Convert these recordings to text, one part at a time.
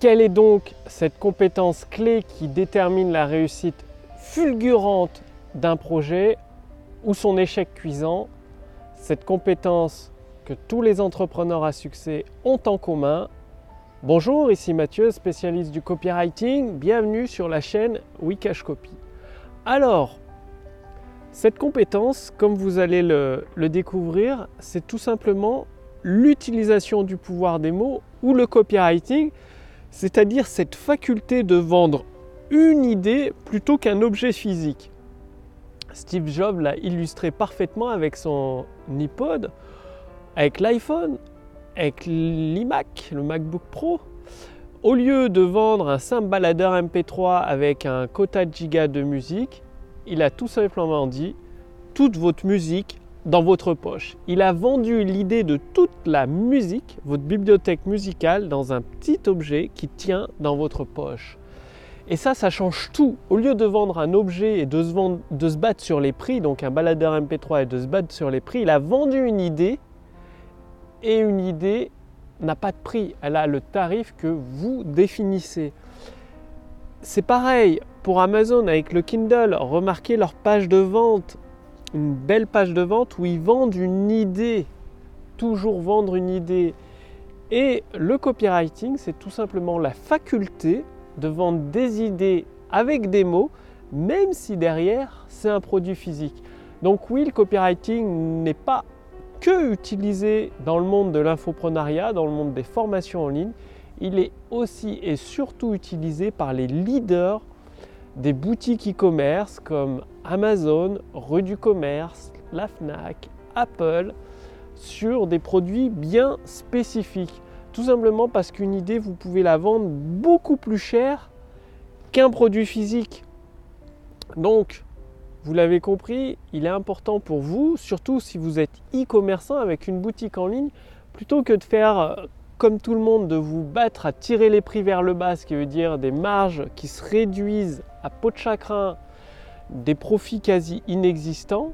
Quelle est donc cette compétence clé qui détermine la réussite fulgurante d'un projet ou son échec cuisant? Cette compétence que tous les entrepreneurs à succès ont en commun. Bonjour, ici Mathieu, spécialiste du copywriting. Bienvenue sur la chaîne Wikash Copy. Alors, cette compétence, comme vous allez le, le découvrir, c'est tout simplement l'utilisation du pouvoir des mots ou le copywriting, c'est-à-dire cette faculté de vendre une idée plutôt qu'un objet physique. Steve Jobs l'a illustré parfaitement avec son iPod, avec l'iPhone, avec l'iMac, le MacBook Pro. Au lieu de vendre un simple baladeur MP3 avec un quota de giga de musique, il a tout simplement dit toute votre musique dans votre poche. Il a vendu l'idée de toute la musique, votre bibliothèque musicale, dans un petit objet qui tient dans votre poche. Et ça, ça change tout. Au lieu de vendre un objet et de se, battre sur les prix, donc un baladeur MP3 et de se battre sur les prix, il a vendu une idée et une idée n'a pas de prix. Elle a le tarif que vous définissez. C'est pareil pour Amazon avec le Kindle. Remarquez leur page de vente une belle page de vente où ils vendent une idée. Toujours vendre une idée. Et le copywriting, c'est tout simplement la faculté de vendre des idées avec des mots, même si derrière, c'est un produit physique. Donc oui, le copywriting n'est pas que utilisé dans le monde de l'infoprenariat, dans le monde des formations en ligne, il est aussi et surtout utilisé par les leaders des boutiques e-commerce comme Amazon, Rue du Commerce, la FNAC, Apple, sur des produits bien spécifiques. Tout simplement parce qu'une idée, vous pouvez la vendre beaucoup plus cher qu'un produit physique. Donc, vous l'avez compris, il est important pour vous, surtout si vous êtes e-commerçant avec une boutique en ligne, plutôt que de faire euh, comme tout le monde, de vous battre à tirer les prix vers le bas, ce qui veut dire des marges qui se réduisent à peau de chagrin, des profits quasi inexistants.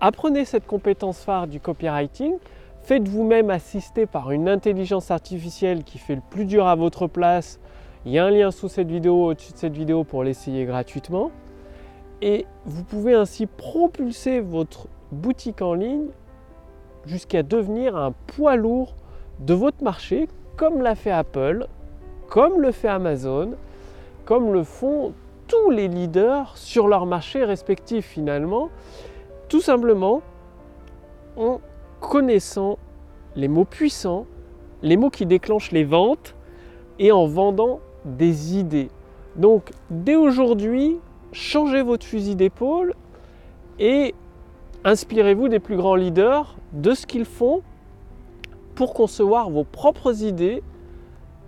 Apprenez cette compétence phare du copywriting. Faites vous-même assister par une intelligence artificielle qui fait le plus dur à votre place. Il y a un lien sous cette vidéo, au-dessus de cette vidéo pour l'essayer gratuitement. Et vous pouvez ainsi propulser votre boutique en ligne jusqu'à devenir un poids lourd de votre marché, comme l'a fait Apple, comme le fait Amazon, comme le font tous les leaders sur leur marché respectif finalement, tout simplement en connaissant les mots puissants, les mots qui déclenchent les ventes et en vendant des idées. Donc dès aujourd'hui, changez votre fusil d'épaule et inspirez-vous des plus grands leaders, de ce qu'ils font pour concevoir vos propres idées,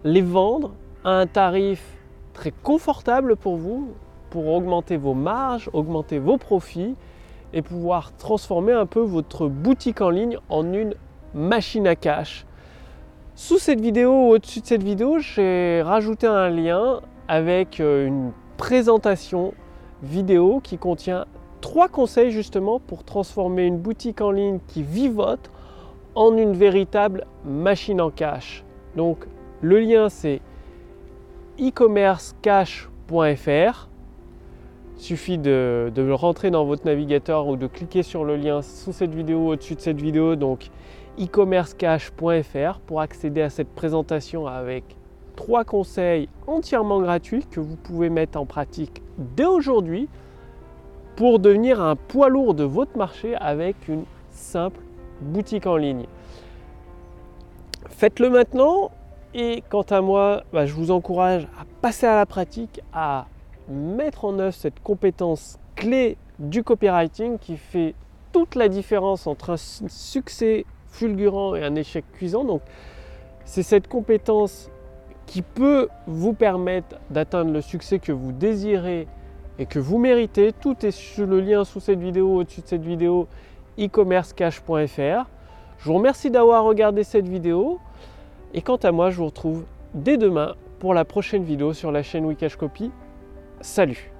les vendre à un tarif très confortable pour vous, pour augmenter vos marges, augmenter vos profits et pouvoir transformer un peu votre boutique en ligne en une machine à cash. Sous cette vidéo, au-dessus de cette vidéo, j'ai rajouté un lien avec euh, une présentation vidéo qui contient trois conseils justement pour transformer une boutique en ligne qui vivote en une véritable machine en cash. Donc le lien c'est e-commercecash.fr. Suffit de, rentrer dans votre navigateur ou de cliquer sur le lien sous cette vidéo, au-dessus de cette vidéo, donc e-commercecash.fr pour accéder à cette présentation avec trois conseils entièrement gratuits que vous pouvez mettre en pratique dès aujourd'hui pour devenir un poids lourd de votre marché avec une simple boutique en ligne. Faites-le maintenant et quant à moi, bah, je vous encourage à passer à la pratique, à mettre en œuvre cette compétence clé du copywriting qui fait toute la différence entre un succès fulgurant et un échec cuisant. Donc c'est cette compétence qui peut vous permettre d'atteindre le succès que vous désirez et que vous méritez. Tout est sur le lien sous cette vidéo, au-dessus de cette vidéo e-commercecash.fr. Je vous remercie d'avoir regardé cette vidéo et quant à moi, je vous retrouve dès demain pour la prochaine vidéo sur la chaîne Wikash Copy. Salut